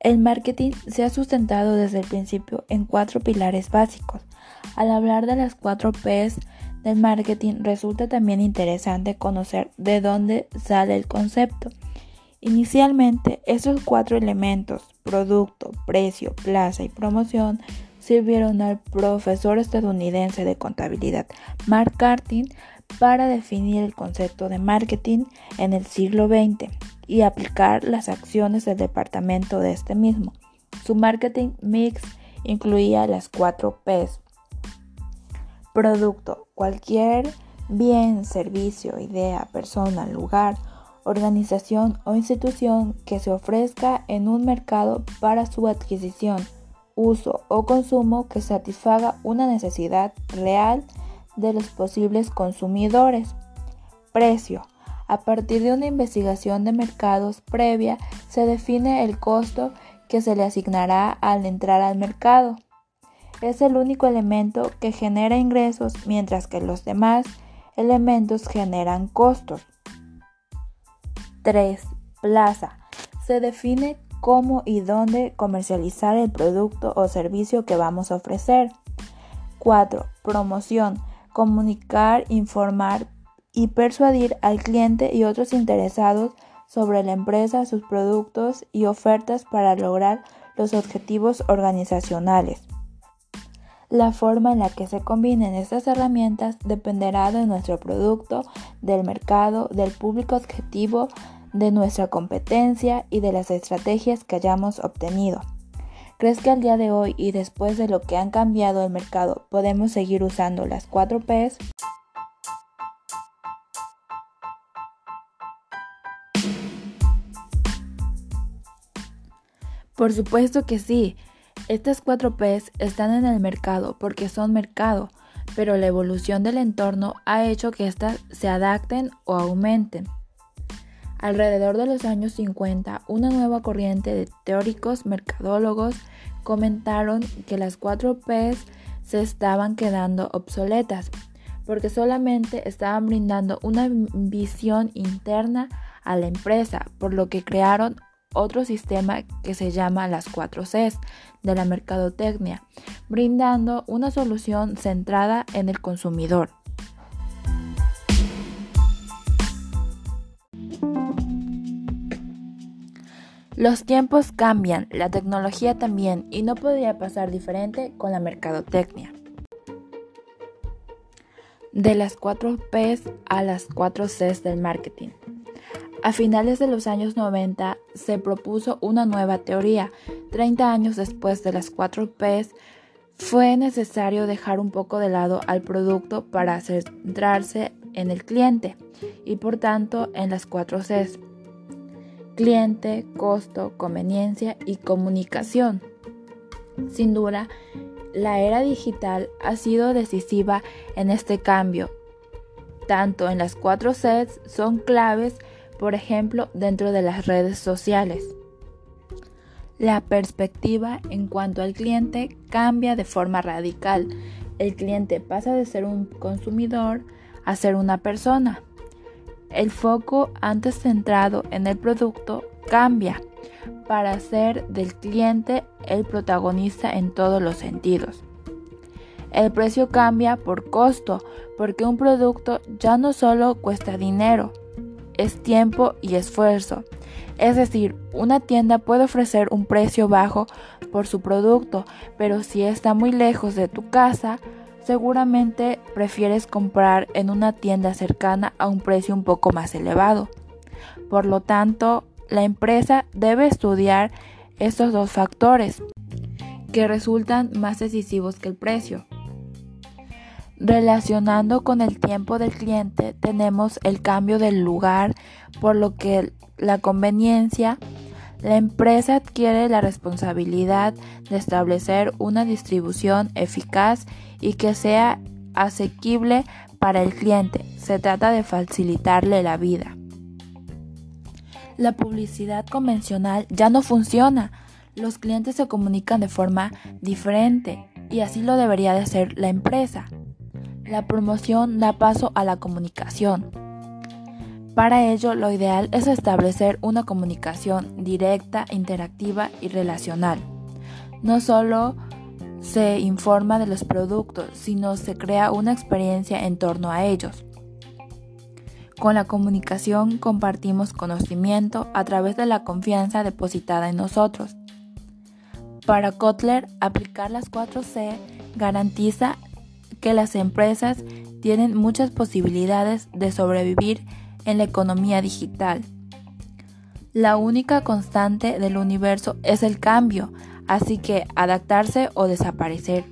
El marketing se ha sustentado desde el principio en cuatro pilares básicos. Al hablar de las cuatro P's del marketing resulta también interesante conocer de dónde sale el concepto. Inicialmente, esos cuatro elementos, producto, precio, plaza y promoción, sirvieron al profesor estadounidense de contabilidad Mark Cartin para definir el concepto de marketing en el siglo XX y aplicar las acciones del departamento de este mismo. Su marketing mix incluía las cuatro P's. Producto, cualquier bien, servicio, idea, persona, lugar, organización o institución que se ofrezca en un mercado para su adquisición, uso o consumo que satisfaga una necesidad real de los posibles consumidores. Precio, a partir de una investigación de mercados previa, se define el costo que se le asignará al entrar al mercado. Es el único elemento que genera ingresos, mientras que los demás elementos generan costos. 3. Plaza. Se define cómo y dónde comercializar el producto o servicio que vamos a ofrecer. 4. Promoción. Comunicar, informar, y persuadir al cliente y otros interesados sobre la empresa, sus productos y ofertas para lograr los objetivos organizacionales. La forma en la que se combinen estas herramientas dependerá de nuestro producto, del mercado, del público objetivo, de nuestra competencia y de las estrategias que hayamos obtenido. ¿Crees que al día de hoy y después de lo que han cambiado el mercado podemos seguir usando las 4 Ps? Por supuesto que sí. Estas cuatro P's están en el mercado porque son mercado, pero la evolución del entorno ha hecho que éstas se adapten o aumenten. Alrededor de los años 50, una nueva corriente de teóricos mercadólogos comentaron que las cuatro P's se estaban quedando obsoletas porque solamente estaban brindando una visión interna a la empresa, por lo que crearon otro sistema que se llama las 4 Cs de la mercadotecnia, brindando una solución centrada en el consumidor. Los tiempos cambian, la tecnología también, y no podría pasar diferente con la mercadotecnia. De las 4 Ps a las 4 Cs del marketing. A finales de los años 90 se propuso una nueva teoría. 30 años después de las 4 Ps, fue necesario dejar un poco de lado al producto para centrarse en el cliente y por tanto en las 4 Cs. Cliente, costo, conveniencia y comunicación. Sin duda, la era digital ha sido decisiva en este cambio. Tanto en las 4 Cs son claves por ejemplo, dentro de las redes sociales. La perspectiva en cuanto al cliente cambia de forma radical. El cliente pasa de ser un consumidor a ser una persona. El foco antes centrado en el producto cambia para ser del cliente el protagonista en todos los sentidos. El precio cambia por costo, porque un producto ya no solo cuesta dinero, es tiempo y esfuerzo. Es decir, una tienda puede ofrecer un precio bajo por su producto, pero si está muy lejos de tu casa, seguramente prefieres comprar en una tienda cercana a un precio un poco más elevado. Por lo tanto, la empresa debe estudiar estos dos factores que resultan más decisivos que el precio. Relacionando con el tiempo del cliente tenemos el cambio del lugar, por lo que la conveniencia, la empresa adquiere la responsabilidad de establecer una distribución eficaz y que sea asequible para el cliente. Se trata de facilitarle la vida. La publicidad convencional ya no funciona. Los clientes se comunican de forma diferente y así lo debería de hacer la empresa. La promoción da paso a la comunicación. Para ello, lo ideal es establecer una comunicación directa, interactiva y relacional. No solo se informa de los productos, sino se crea una experiencia en torno a ellos. Con la comunicación compartimos conocimiento a través de la confianza depositada en nosotros. Para Kotler, aplicar las 4C garantiza que las empresas tienen muchas posibilidades de sobrevivir en la economía digital. La única constante del universo es el cambio, así que adaptarse o desaparecer.